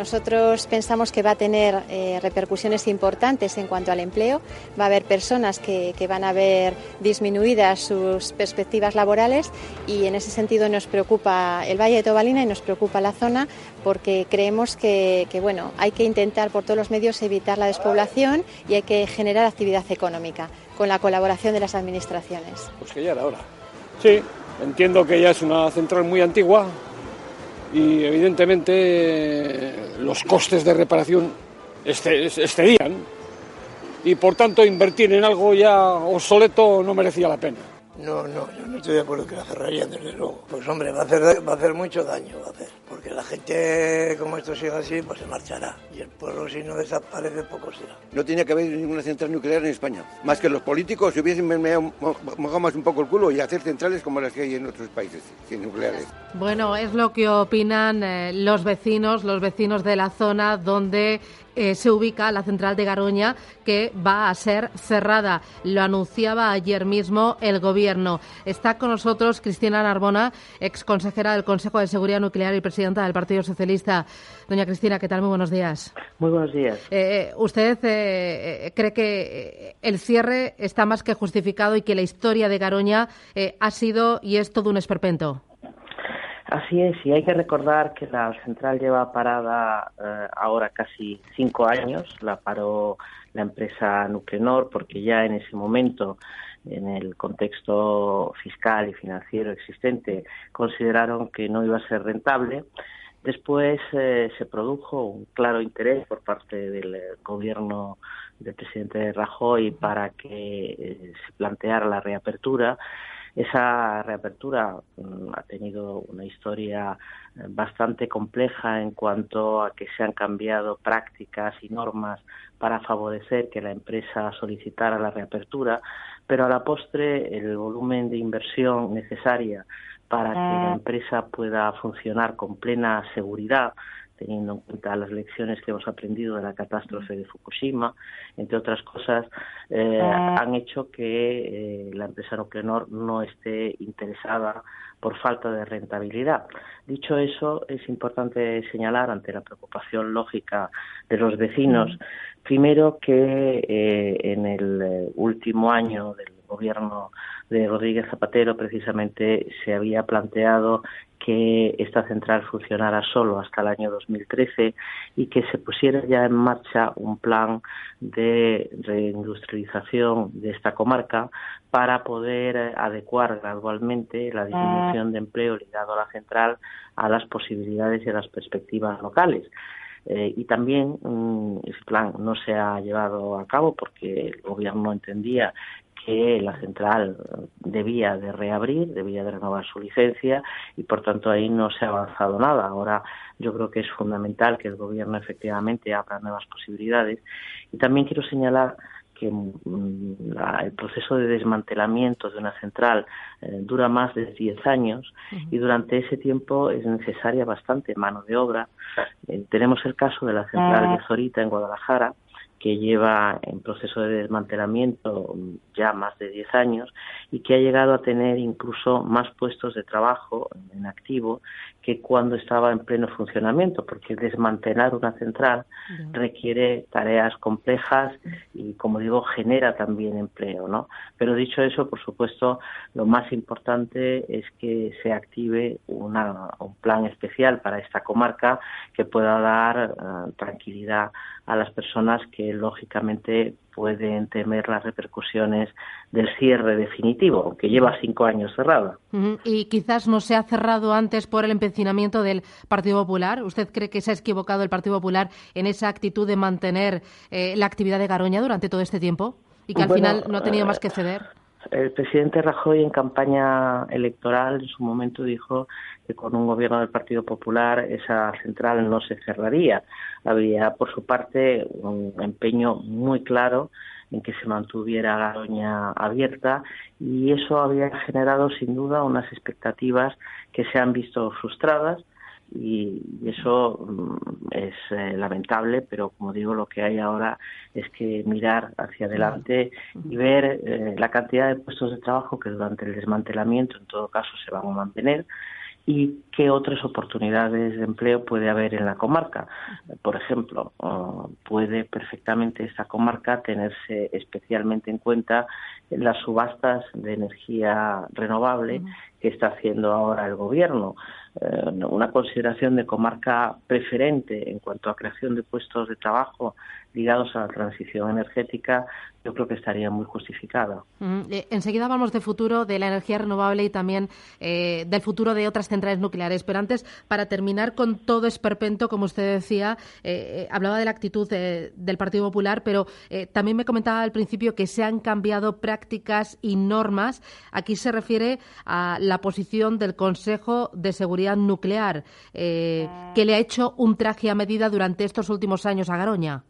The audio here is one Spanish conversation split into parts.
Nosotros pensamos que va a tener eh, repercusiones importantes en cuanto al empleo. Va a haber personas que, van a ver disminuidas sus perspectivas laborales y en ese sentido nos preocupa el Valle de Tobalina y nos preocupa la zona porque creemos que, bueno, hay que intentar por todos los medios evitar la despoblación y hay que generar actividad económica con la colaboración de las administraciones. Pues que ya era hora. Sí, entiendo que ya es una central muy antigua, y evidentemente los costes de reparación excedían y por tanto invertir en algo ya obsoleto no merecía la pena. No, no, yo no estoy de acuerdo que la cerrarían, desde luego. Pues hombre, va a hacer, va a hacer mucho daño, va a hacer. Porque la gente, como esto sigue así, pues se marchará. Y el pueblo, si no desaparece, poco será. No tenía que haber ninguna central nuclear en España. Más que los políticos se hubiesen mojado más un poco el culo y hacer centrales como las que hay en otros países, sin nucleares. Bueno, es lo que opinan eh, los vecinos, los vecinos de la zona donde eh, se ubica la central de Garoña, que va a ser cerrada. Lo anunciaba ayer mismo el Gobierno. Está con nosotros Cristina Narbona, ex consejera del Consejo de Seguridad Nuclear y presidenta del Partido Socialista. Doña Cristina, ¿qué tal? Muy buenos días. Muy buenos días. Eh, ¿Usted eh, cree que el cierre está más que justificado y que la historia de Garoña ha sido y es todo un esperpento? Así es, y hay que recordar que la central lleva parada eh, ahora casi cinco años, la paró la empresa Nuclenor porque ya en ese momento, en el contexto fiscal y financiero existente, consideraron que no iba a ser rentable. Después eh, se produjo un claro interés por parte del eh, gobierno del presidente Rajoy para que se planteara la reapertura esa reapertura mm, ha tenido una historia eh, bastante compleja en cuanto a que se han cambiado prácticas y normas para favorecer que la empresa solicitara la reapertura, pero a la postre el volumen de inversión necesaria para que la empresa pueda funcionar con plena seguridad teniendo en cuenta las lecciones que hemos aprendido de la catástrofe de Fukushima, entre otras cosas, eh, ah. han hecho que eh, la empresa Nuclenor no esté interesada por falta de rentabilidad. Dicho eso, es importante señalar ante la preocupación lógica de los vecinos, primero que eh, en el último año del gobierno de Rodríguez Zapatero precisamente se había planteado que esta central funcionara solo hasta el año 2013 y que se pusiera ya en marcha un plan de reindustrialización de esta comarca para poder adecuar gradualmente la disminución de empleo ligado a la central a las posibilidades y a las perspectivas locales. Eh, y también mm, ese plan no se ha llevado a cabo porque el gobierno entendía que la central debía de reabrir, debía de renovar su licencia y por tanto ahí no se ha avanzado nada. Ahora yo creo que es fundamental que el gobierno efectivamente abra nuevas posibilidades y también quiero señalar que mm, el proceso de desmantelamiento de una central eh, dura más de 10 años y durante ese tiempo es necesaria bastante mano de obra. Eh, tenemos el caso de la central de Zorita en Guadalajara, que lleva en proceso de desmantelamiento ya más de 10 años y que ha llegado a tener incluso más puestos de trabajo en activo que cuando estaba en pleno funcionamiento, porque desmantelar una central requiere tareas complejas y, como digo, genera también empleo, ¿no? Pero dicho eso, por supuesto, lo más importante es que se active una, un plan especial para esta comarca que pueda dar eh, tranquilidad a las personas que, lógicamente, pueden temer las repercusiones del cierre definitivo, aunque lleva cinco años cerrada. Y quizás no se ha cerrado antes por el empecinamiento del Partido Popular. ¿Usted cree que se ha equivocado el Partido Popular en esa actitud de mantener eh, la actividad de Garoña durante todo este tiempo y que al final no ha tenido más que ceder? El presidente Rajoy en campaña electoral en su momento dijo que con un gobierno del Partido Popular esa central no se cerraría. Había por su parte un empeño muy claro en que se mantuviera Garoña abierta y eso había generado sin duda unas expectativas que se han visto frustradas y, eso mm, es eh, lamentable, pero como digo, lo que hay ahora es que mirar hacia adelante y ver eh, la cantidad de puestos de trabajo que durante el desmantelamiento, en todo caso, se van a mantener y qué otras oportunidades de empleo puede haber en la comarca. Por ejemplo, puede perfectamente esta comarca tenerse especialmente en cuenta en las subastas de energía renovable que está haciendo ahora el gobierno. Eh, una consideración de comarca preferente en cuanto a creación de puestos de trabajo ligados a la transición energética, yo creo que estaría muy justificada. Eh, enseguida hablamos del futuro de la energía renovable y también eh, del futuro de otras centrales nucleares. Pero antes, para terminar con todo esperpento, como usted decía, hablaba de la actitud del Partido Popular, pero también me comentaba al principio que se han cambiado prácticas y normas. Aquí se refiere a la posición del Consejo de Seguridad nuclear, eh, que le ha hecho un traje a medida durante estos últimos años a Garoña.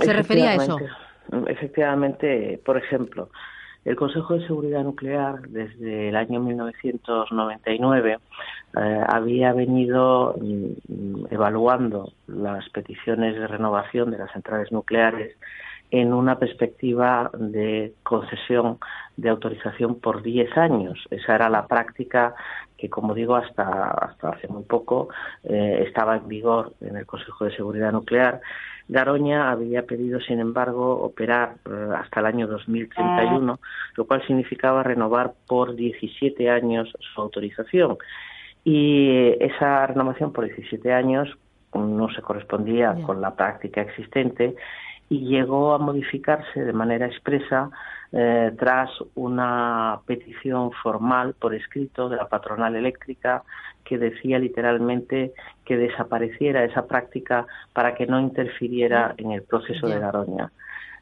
¿Se refería a eso? Efectivamente, por ejemplo, el Consejo de Seguridad Nuclear desde el año 1999 eh, había venido mm, evaluando las peticiones de renovación de las centrales nucleares en una perspectiva de concesión de autorización por 10 años. Esa era la práctica que, como digo, hasta, hasta hace muy poco eh, estaba en vigor en el Consejo de Seguridad Nuclear. Garoña había pedido, sin embargo, operar eh, hasta el año 2031, lo cual significaba renovar por 17 años su autorización. Y esa renovación por 17 años no se correspondía con la práctica existente y llegó a modificarse de manera expresa eh, tras una petición formal por escrito de la patronal eléctrica que decía literalmente que desapareciera esa práctica para que no interfiriera en el proceso de Garoña.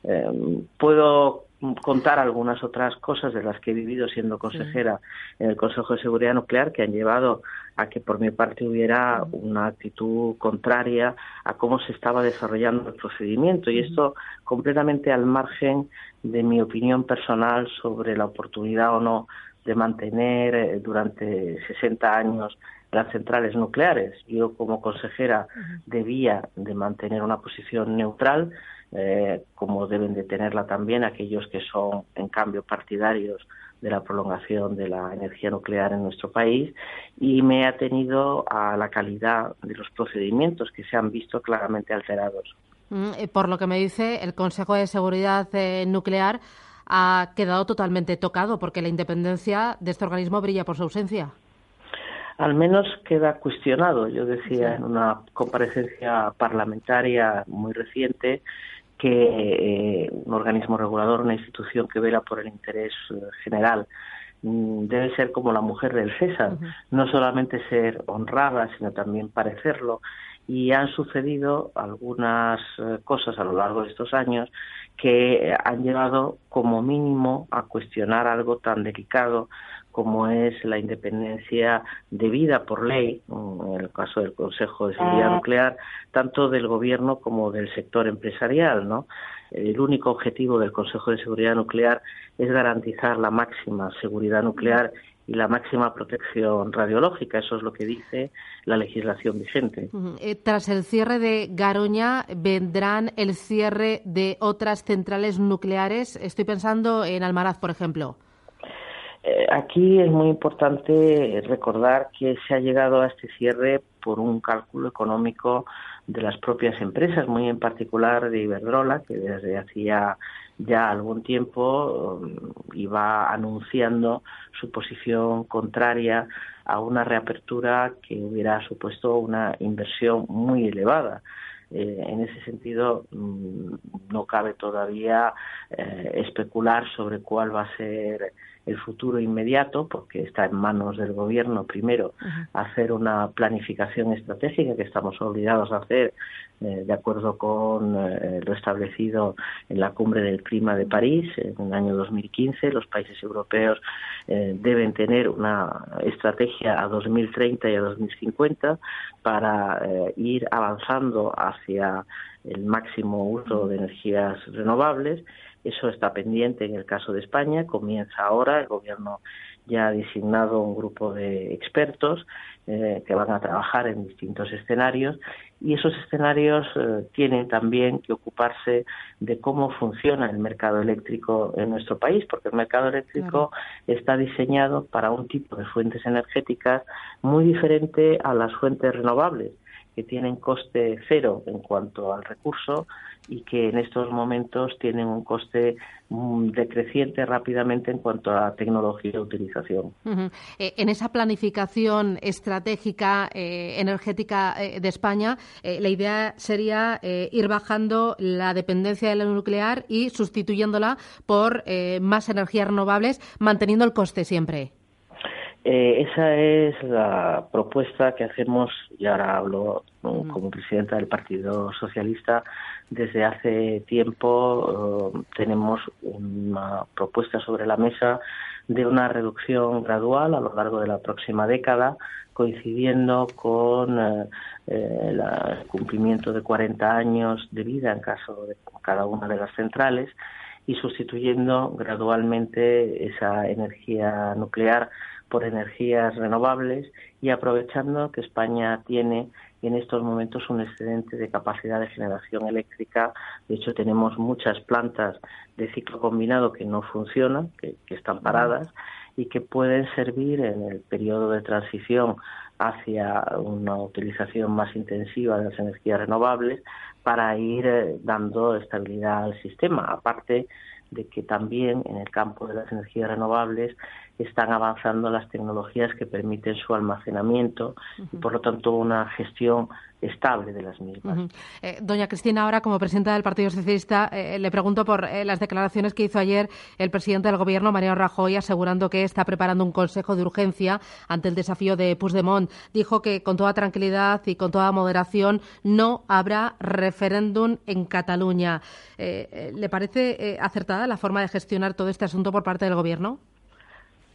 Eh, puedo contar algunas otras cosas de las que he vivido siendo consejera en el Consejo de Seguridad Nuclear que han llevado a que por mi parte hubiera una actitud contraria a cómo se estaba desarrollando el procedimiento. Y esto completamente al margen de mi opinión personal sobre la oportunidad o no de mantener eh, durante 60 años las centrales nucleares. Yo como consejera debía de mantener una posición neutral eh, como deben de tenerla también aquellos que son, en cambio, partidarios de la prolongación de la energía nuclear en nuestro país y me ha tenido a la calidad de los procedimientos que se han visto claramente alterados. Mm, eh, por lo que me dice, el Consejo de Seguridad eh, Nuclear ha quedado totalmente tocado porque la independencia de este organismo brilla por su ausencia. Al menos queda cuestionado. Yo decía en una comparecencia parlamentaria muy reciente que eh, un organismo regulador, una institución que vela por el interés eh, general, mm, debe ser como la mujer del César, no solamente ser honrada, sino también parecerlo. Y han sucedido algunas eh, cosas a lo largo de estos años que han llevado como mínimo a cuestionar algo tan delicado como es la independencia debida por ley, en el caso del Consejo de Seguridad ah. Nuclear, tanto del Gobierno como del sector empresarial, ¿no? El único objetivo del Consejo de Seguridad Nuclear es garantizar la máxima seguridad nuclear y la máxima protección radiológica. Eso es lo que dice la legislación vigente. Eh, tras el cierre de Garoña, ¿vendrán el cierre de otras centrales nucleares? Estoy pensando en Almaraz, por ejemplo. Eh, aquí es muy importante recordar que se ha llegado a este cierre por un cálculo económico de las propias empresas, muy en particular de Iberdrola, que desde hacía ya algún tiempo um, iba anunciando su posición contraria a una reapertura que hubiera supuesto una inversión muy elevada. Eh, en ese sentido, mm, no cabe todavía eh, especular sobre cuál va a ser el futuro inmediato, porque está en manos del gobierno primero hacer una planificación estratégica que estamos obligados a hacer de acuerdo con eh, lo establecido en la cumbre del clima de París en el año 2015. Los países europeos eh, deben tener una estrategia a 2030 y a 2050 para ir avanzando hacia el máximo uso de energías renovables. Eso está pendiente en el caso de España. Comienza ahora. El Gobierno ya ha designado un grupo de expertos eh, que van a trabajar en distintos escenarios y esos escenarios eh, tienen también que ocuparse de cómo funciona el mercado eléctrico en nuestro país, porque el mercado eléctrico está diseñado para un tipo de fuentes energéticas muy diferente a las fuentes renovables que tienen coste cero en cuanto al recurso y que en estos momentos tienen un coste mm, decreciente rápidamente en cuanto a tecnología de utilización. Eh, en esa planificación estratégica eh, energética eh, de España, la idea sería ir bajando la dependencia de la nuclear y sustituyéndola por más energías renovables, manteniendo el coste siempre. Esa es la propuesta que hacemos, y ahora hablo como presidenta del Partido Socialista, desde hace tiempo eh, tenemos una propuesta sobre la mesa de una reducción gradual a lo largo de la próxima década, coincidiendo con eh, eh, el cumplimiento de 40 años de vida en caso de cada una de las centrales y sustituyendo gradualmente esa energía nuclear por energías renovables y aprovechando que España tiene en estos momentos un excedente de capacidad de generación eléctrica. De hecho, tenemos muchas plantas de ciclo combinado que no funcionan, que, están paradas y que pueden servir en el periodo de transición hacia una utilización más intensiva de las energías renovables para ir eh, dando estabilidad al sistema. Aparte de que también en el campo de las energías renovables están avanzando las tecnologías que permiten su almacenamiento y por lo tanto una gestión estable de las mismas. Eh, doña Cristina, ahora como presidenta del Partido Socialista, eh, le pregunto por eh, las declaraciones que hizo ayer el presidente del Gobierno, Mariano Rajoy, asegurando que está preparando un consejo de urgencia ante el desafío de Puigdemont. Dijo que con toda tranquilidad y con toda moderación no habrá referéndum en Cataluña. ¿Le parece acertada la forma de gestionar todo este asunto por parte del Gobierno?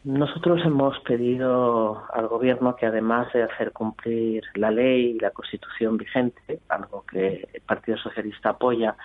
Nosotros hemos pedido al Gobierno que además de hacer cumplir la ley y la Constitución vigente, algo que el Partido Socialista apoya,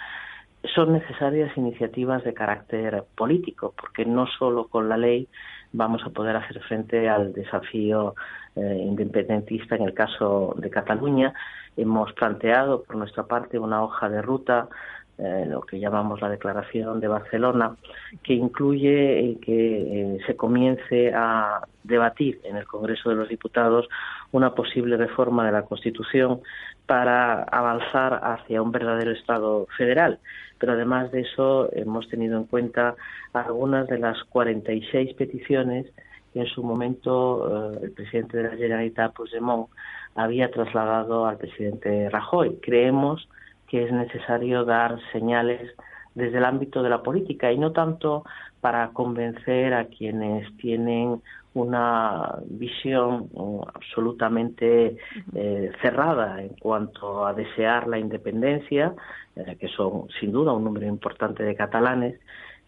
son necesarias iniciativas de carácter político, porque no solo con la ley vamos a poder hacer frente al desafío eh, independentista en el caso de Cataluña. Hemos planteado por nuestra parte una hoja de ruta eh, lo que llamamos la Declaración de Barcelona, que incluye que eh, se comience a debatir en el Congreso de los Diputados una posible reforma de la Constitución para avanzar hacia un verdadero Estado federal. Pero además de eso, hemos tenido en cuenta algunas de las 46 peticiones que en su momento eh, el presidente de la Generalitat, Puigdemont, había trasladado al presidente Rajoy. Creemos que es necesario dar señales desde el ámbito de la política y no tanto para convencer a quienes tienen una visión uh, absolutamente eh, cerrada en cuanto a desear la independencia, eh, que son sin duda un número importante de catalanes,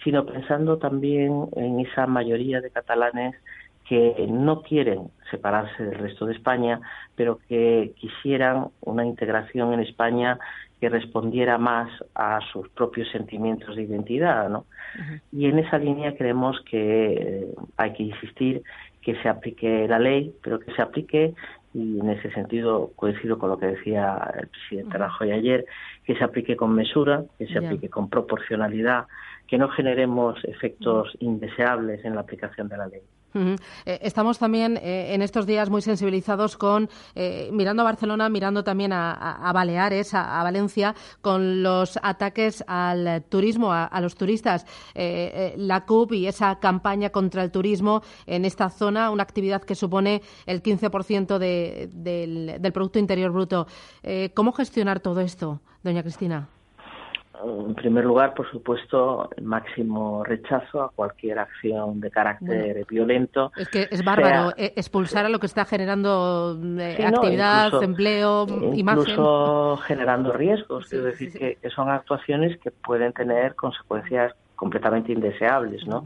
sino pensando también en esa mayoría de catalanes que no quieren separarse del resto de España, pero que quisieran una integración en España que respondiera más a sus propios sentimientos de identidad, ¿no? Y en esa línea creemos que eh, hay que insistir que se aplique la ley, pero que se aplique y en ese sentido coincido con lo que decía el presidente Rajoy ayer, que se aplique con mesura, que se aplique con proporcionalidad, que no generemos efectos indeseables en la aplicación de la ley. Eh, estamos también eh, en estos días muy sensibilizados con, eh, mirando a Barcelona, mirando también a, Baleares, a, Valencia, con los ataques al turismo, a, los turistas. la CUP y esa campaña contra el turismo en esta zona, una actividad que supone el 15% del Producto Interior Bruto. ¿Cómo gestionar todo esto, doña Cristina? En primer lugar, por supuesto, el máximo rechazo a cualquier acción de carácter violento. Es que es bárbaro eh, expulsar a lo que está generando eh, actividad, empleo, imagen. Incluso generando riesgos. es decir, que, son actuaciones que pueden tener consecuencias completamente indeseables, ¿no?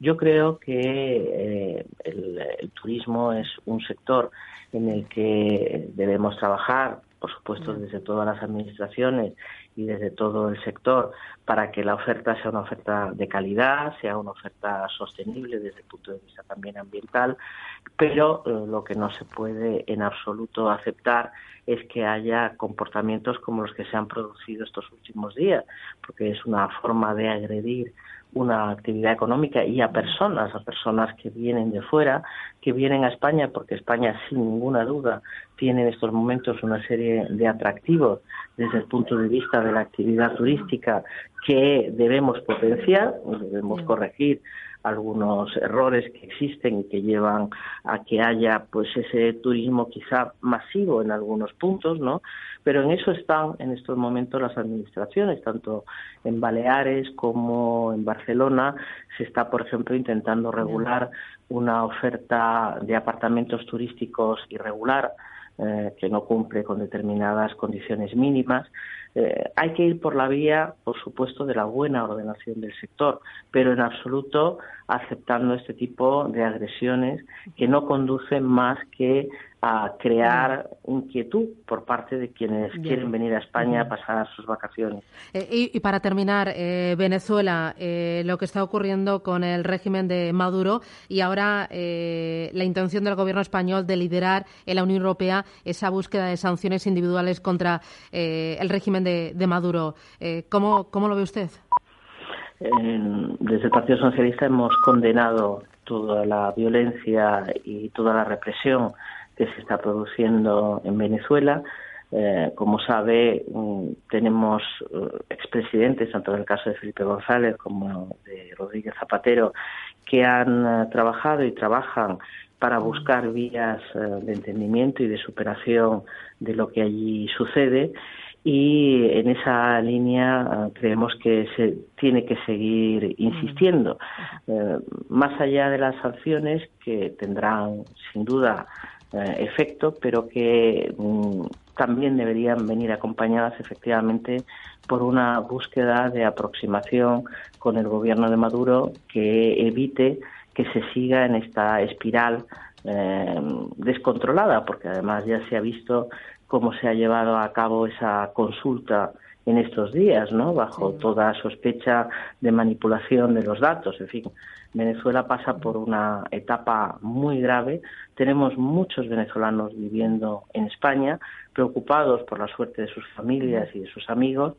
Yo creo que eh, el turismo es un sector en el que debemos trabajar por supuesto, desde todas las administraciones y desde todo el sector para que la oferta sea una oferta de calidad, sea una oferta sostenible desde el punto de vista también ambiental, pero eh, lo que no se puede en absoluto aceptar es que haya comportamientos como los que se han producido estos últimos días, porque es una forma de agredir una actividad económica y a personas, a personas que vienen de fuera, que vienen a España, porque España sin ninguna duda tiene en estos momentos una serie de atractivos desde el punto de vista de la actividad turística que debemos potenciar, debemos corregir algunos errores que existen y que llevan a que haya pues ese turismo quizá masivo en algunos puntos, ¿no? Pero en eso están en estos momentos las administraciones, tanto en Baleares como en Barcelona. Se está, por ejemplo, intentando regular una oferta de apartamentos turísticos irregular eh, que no cumple con determinadas condiciones mínimas. Eh, hay que ir por la vía, por supuesto, de la buena ordenación del sector, pero en absoluto aceptando este tipo de agresiones que no conducen más que a crear inquietud por parte de quienes quieren venir a España a pasar sus vacaciones. Eh, y, para terminar, eh, Venezuela, eh, lo que está ocurriendo con el régimen de Maduro y ahora la intención del gobierno español de liderar en la Unión Europea esa búsqueda de sanciones individuales contra el régimen de, de Maduro. ¿cómo, ¿Cómo lo ve usted? desde el Partido Socialista hemos condenado toda la violencia y toda la represión que se está produciendo en Venezuela. Eh, como sabe, mm, tenemos eh, expresidentes, tanto en el caso de Felipe González como de Rodríguez Zapatero, que han eh, trabajado y trabajan para buscar vías de entendimiento y de superación de lo que allí sucede y en esa línea creemos que se tiene que seguir insistiendo. más allá de las sanciones que tendrán sin duda eh, efecto, pero que mm, también deberían venir acompañadas efectivamente por una búsqueda de aproximación con el gobierno de Maduro que evite que se siga en esta espiral eh, descontrolada, porque además ya se ha visto cómo se ha llevado a cabo esa consulta en estos días, ¿no? Bajo toda sospecha de manipulación de los datos, en fin. Venezuela pasa por una etapa muy grave. Tenemos muchos venezolanos viviendo en España, preocupados por la suerte de sus familias y de sus amigos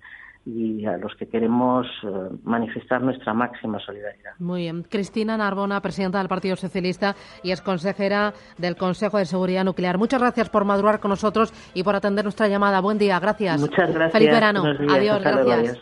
y a los que queremos eh, manifestar nuestra máxima solidaridad. Muy bien. Cristina Narbona, presidenta del Partido Socialista y es consejera del Consejo de Seguridad Nuclear. Muchas gracias por madurar con nosotros y por atender nuestra llamada. Buen día, gracias. Muchas gracias. Feliz verano. Adiós, gracias.